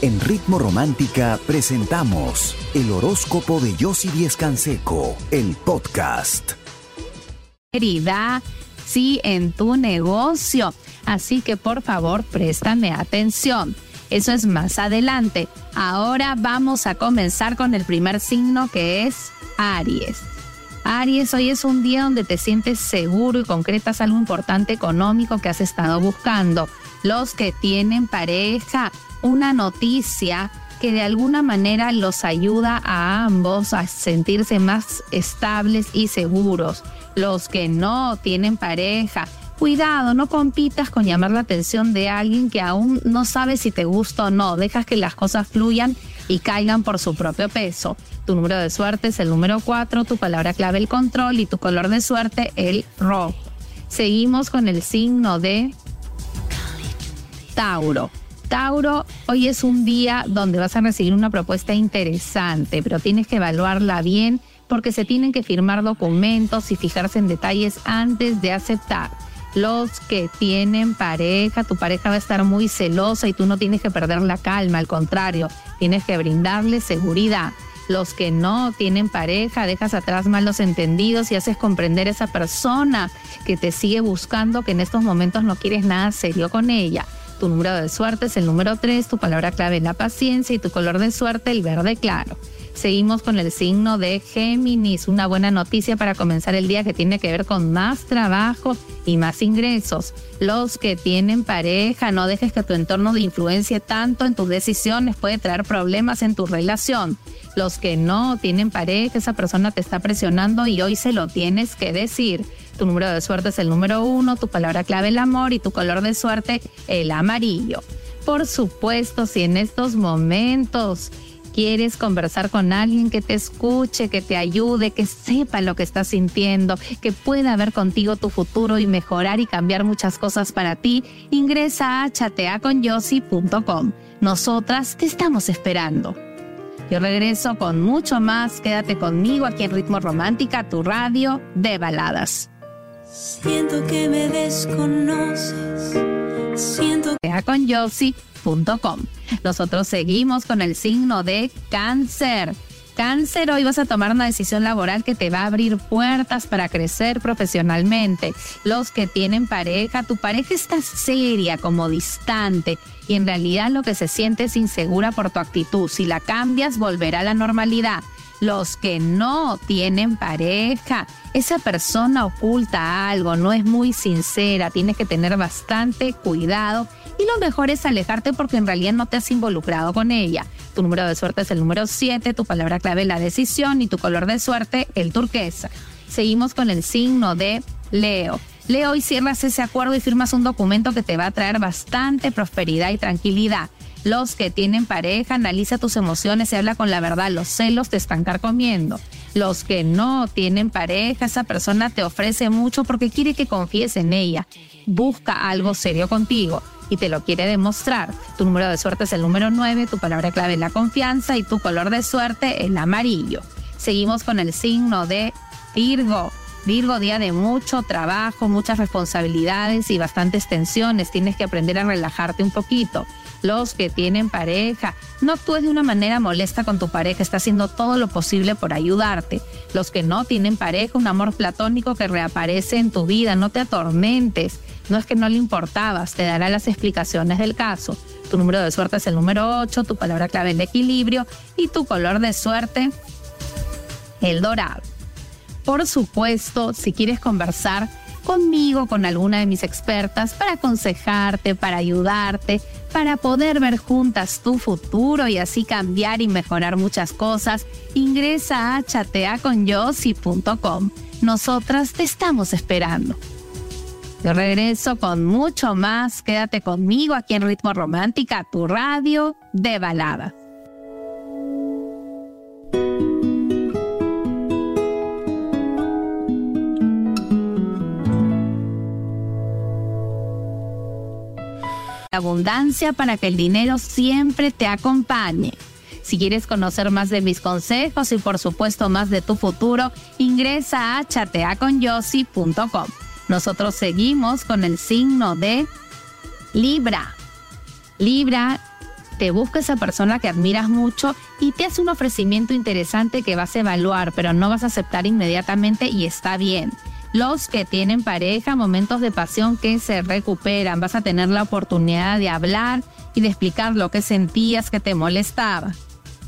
En Ritmo Romántica presentamos el horóscopo de Yossi Díez Canseco, el podcast. Querida, sí, en tu negocio. Así que por favor, préstame atención. Eso es más adelante. Ahora vamos a comenzar con el primer signo que es Aries. Aries, hoy es un día donde te sientes seguro y concretas algo importante económico que has estado buscando. Los que tienen pareja, una noticia que de alguna manera los ayuda a ambos a sentirse más estables y seguros. Los que no tienen pareja, cuidado, no compitas con llamar la atención de alguien que aún no sabe si te gusta o no. Dejas que las cosas fluyan y caigan por su propio peso. Tu número de suerte es el número 4, tu palabra clave el control y tu color de suerte el rojo. Seguimos con el signo de Tauro. Tauro, hoy es un día donde vas a recibir una propuesta interesante, pero tienes que evaluarla bien porque se tienen que firmar documentos y fijarse en detalles antes de aceptar. Los que tienen pareja, tu pareja va a estar muy celosa y tú no tienes que perder la calma, al contrario, tienes que brindarle seguridad. Los que no tienen pareja, dejas atrás malos entendidos y haces comprender a esa persona que te sigue buscando que en estos momentos no quieres nada serio con ella. Tu número de suerte es el número 3, tu palabra clave la paciencia y tu color de suerte el verde claro. Seguimos con el signo de Géminis, una buena noticia para comenzar el día que tiene que ver con más trabajo y más ingresos. Los que tienen pareja, no dejes que tu entorno de influencia tanto en tus decisiones, puede traer problemas en tu relación. Los que no tienen pareja, esa persona te está presionando y hoy se lo tienes que decir. Tu número de suerte es el número uno, tu palabra clave el amor y tu color de suerte el amarillo. Por supuesto, si en estos momentos quieres conversar con alguien que te escuche, que te ayude, que sepa lo que estás sintiendo, que pueda ver contigo tu futuro y mejorar y cambiar muchas cosas para ti, ingresa a chateaconyossi.com. Nosotras te estamos esperando. Yo regreso con mucho más. Quédate conmigo aquí en Ritmo Romántica, tu radio de baladas. Siento que me desconoces. Siento que con Nosotros seguimos con el signo de cáncer. Cáncer, hoy vas a tomar una decisión laboral que te va a abrir puertas para crecer profesionalmente. Los que tienen pareja, tu pareja está seria, como distante, y en realidad lo que se siente es insegura por tu actitud. Si la cambias, volverá a la normalidad los que no tienen pareja. Esa persona oculta algo, no es muy sincera, tienes que tener bastante cuidado y lo mejor es alejarte porque en realidad no te has involucrado con ella. Tu número de suerte es el número 7, tu palabra clave la decisión y tu color de suerte el turquesa. Seguimos con el signo de Leo. Leo, hoy cierras ese acuerdo y firmas un documento que te va a traer bastante prosperidad y tranquilidad. Los que tienen pareja, analiza tus emociones y habla con la verdad. Los celos te están carcomiendo. Los que no tienen pareja, esa persona te ofrece mucho porque quiere que confíes en ella. Busca algo serio contigo y te lo quiere demostrar. Tu número de suerte es el número 9, tu palabra clave es la confianza y tu color de suerte el amarillo. Seguimos con el signo de Virgo. Virgo, día de mucho trabajo, muchas responsabilidades y bastantes tensiones. Tienes que aprender a relajarte un poquito los que tienen pareja. No actúes de una manera molesta con tu pareja, está haciendo todo lo posible por ayudarte. Los que no tienen pareja, un amor platónico que reaparece en tu vida, no te atormentes. No es que no le importabas, te dará las explicaciones del caso. Tu número de suerte es el número 8, tu palabra clave el equilibrio y tu color de suerte el dorado. Por supuesto, si quieres conversar, conmigo, con alguna de mis expertas, para aconsejarte, para ayudarte, para poder ver juntas tu futuro y así cambiar y mejorar muchas cosas, ingresa a chateaconyossi.com. Nosotras te estamos esperando. Yo regreso con mucho más. Quédate conmigo aquí en Ritmo Romántica, tu radio de balada. abundancia para que el dinero siempre te acompañe. Si quieres conocer más de mis consejos y por supuesto más de tu futuro, ingresa a chateaconyossi.com. Nosotros seguimos con el signo de Libra. Libra, te busca esa persona que admiras mucho y te hace un ofrecimiento interesante que vas a evaluar, pero no vas a aceptar inmediatamente y está bien. Los que tienen pareja, momentos de pasión que se recuperan, vas a tener la oportunidad de hablar y de explicar lo que sentías que te molestaba.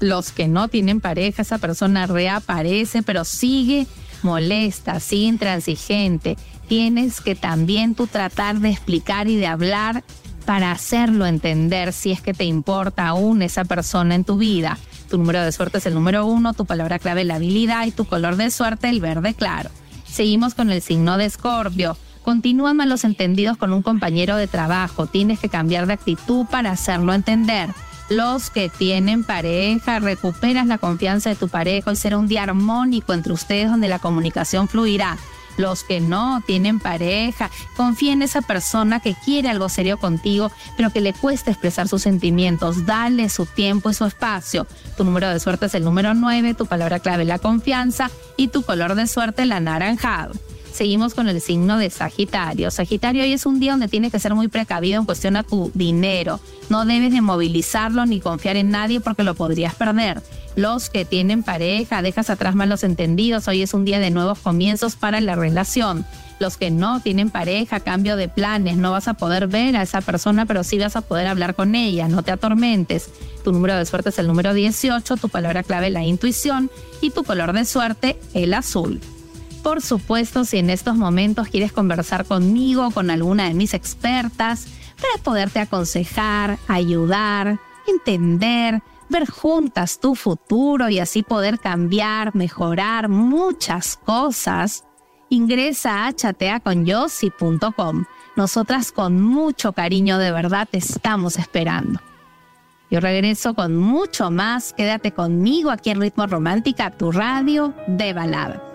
Los que no tienen pareja, esa persona reaparece, pero sigue molesta, sigue intransigente. Tienes que también tú tratar de explicar y de hablar para hacerlo entender si es que te importa aún esa persona en tu vida. Tu número de suerte es el número uno, tu palabra clave la habilidad y tu color de suerte el verde claro. Seguimos con el signo de Escorpio. Continúan malos entendidos con un compañero de trabajo. Tienes que cambiar de actitud para hacerlo entender. Los que tienen pareja, recuperas la confianza de tu pareja y será un día armónico entre ustedes donde la comunicación fluirá los que no tienen pareja, confía en esa persona que quiere algo serio contigo, pero que le cuesta expresar sus sentimientos. Dale su tiempo y su espacio. Tu número de suerte es el número 9, tu palabra clave la confianza y tu color de suerte el anaranjado. Seguimos con el signo de Sagitario. Sagitario hoy es un día donde tienes que ser muy precavido en cuestión a tu dinero. No debes de movilizarlo ni confiar en nadie porque lo podrías perder los que tienen pareja, dejas atrás malos entendidos, hoy es un día de nuevos comienzos para la relación. Los que no tienen pareja, cambio de planes, no vas a poder ver a esa persona, pero sí vas a poder hablar con ella, no te atormentes. Tu número de suerte es el número 18, tu palabra clave la intuición y tu color de suerte el azul. Por supuesto, si en estos momentos quieres conversar conmigo con alguna de mis expertas para poderte aconsejar, ayudar, entender, ver juntas tu futuro y así poder cambiar, mejorar muchas cosas, ingresa a chateaconyossi.com. Nosotras con mucho cariño de verdad te estamos esperando. Yo regreso con mucho más. Quédate conmigo aquí en Ritmo Romántica, tu radio de balada.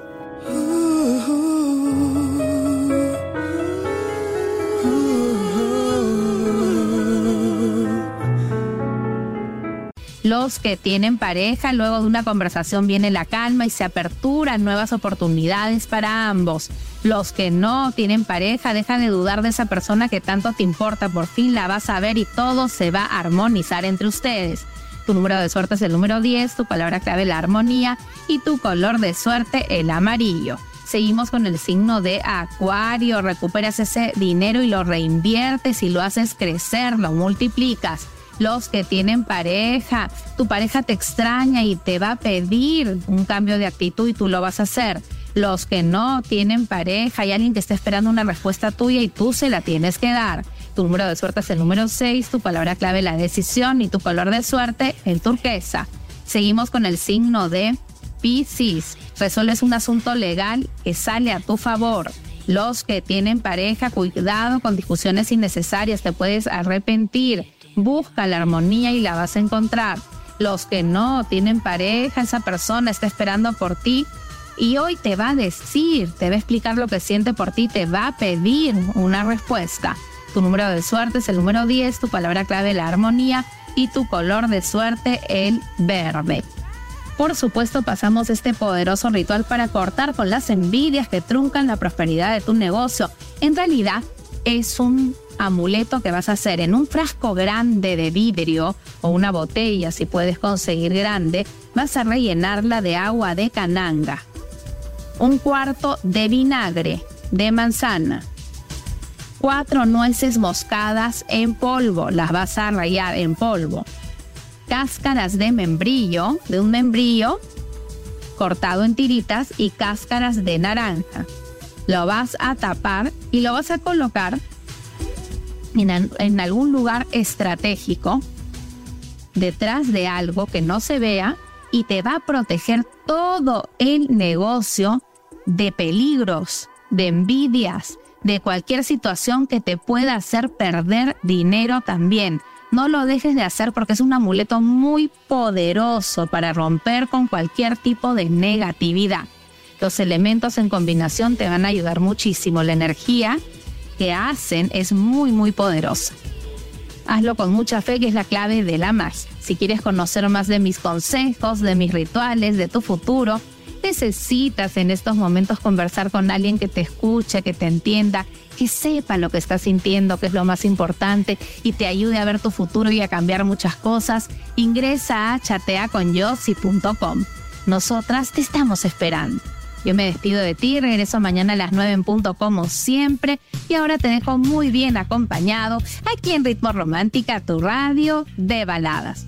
Los que tienen pareja, luego de una conversación viene la calma y se aperturan nuevas oportunidades para ambos. Los que no tienen pareja, deja de dudar de esa persona que tanto te importa, por fin la vas a ver y todo se va a armonizar entre ustedes. Tu número de suerte es el número 10, tu palabra clave la armonía y tu color de suerte el amarillo. Seguimos con el signo de Acuario. Recuperas ese dinero y lo reinviertes y lo haces crecer, lo multiplicas los que tienen pareja. Tu pareja te extraña y te va a pedir un cambio de actitud y tú lo vas a hacer. Los que no tienen pareja, hay alguien que está esperando una respuesta tuya y tú se la tienes que dar. Tu número de suerte es el número 6, tu palabra clave la decisión y tu color de suerte el turquesa. Seguimos con el signo de Pisces. Resuelves un asunto legal que sale a tu favor. Los que tienen pareja, cuidado con discusiones innecesarias, te puedes arrepentir busca la armonía y la vas a encontrar. Los que no tienen pareja, esa persona está esperando por ti y hoy te va a decir, te va a explicar lo que siente por ti, te va a pedir una respuesta. Tu número de suerte es el número 10, tu palabra clave la armonía y tu color de suerte el verde. Por supuesto pasamos este poderoso ritual para cortar con las envidias que truncan la prosperidad de tu negocio. En realidad es un amuleto que vas a hacer en un frasco grande de vidrio o una botella, si puedes conseguir grande, vas a rellenarla de agua de cananga. Un cuarto de vinagre de manzana. Cuatro nueces moscadas en polvo, las vas a rayar en polvo. Cáscaras de membrillo, de un membrillo cortado en tiritas y cáscaras de naranja. Lo vas a tapar y lo vas a colocar en, algún lugar estratégico, detrás de algo que no se vea y te va a proteger todo el negocio de peligros, de envidias, de cualquier situación que te pueda hacer perder dinero también. No lo dejes de hacer porque es un amuleto muy poderoso para romper con cualquier tipo de negatividad. Los elementos en combinación te van a ayudar muchísimo. La energía que hacen es muy, muy poderosa. Hazlo con mucha fe, que es la clave de la magia. Si quieres conocer más de mis consejos, de mis rituales, de tu futuro, necesitas en estos momentos conversar con alguien que te escuche, que te entienda, que sepa lo que estás sintiendo, que es lo más importante, y te ayude a ver tu futuro y a cambiar muchas cosas, ingresa a chateaconyossi.com. Nosotras te estamos esperando. Yo me despido de ti, regreso mañana a las 9 en punto como siempre y ahora te dejo muy bien acompañado aquí en Ritmo Romántica, tu radio de baladas.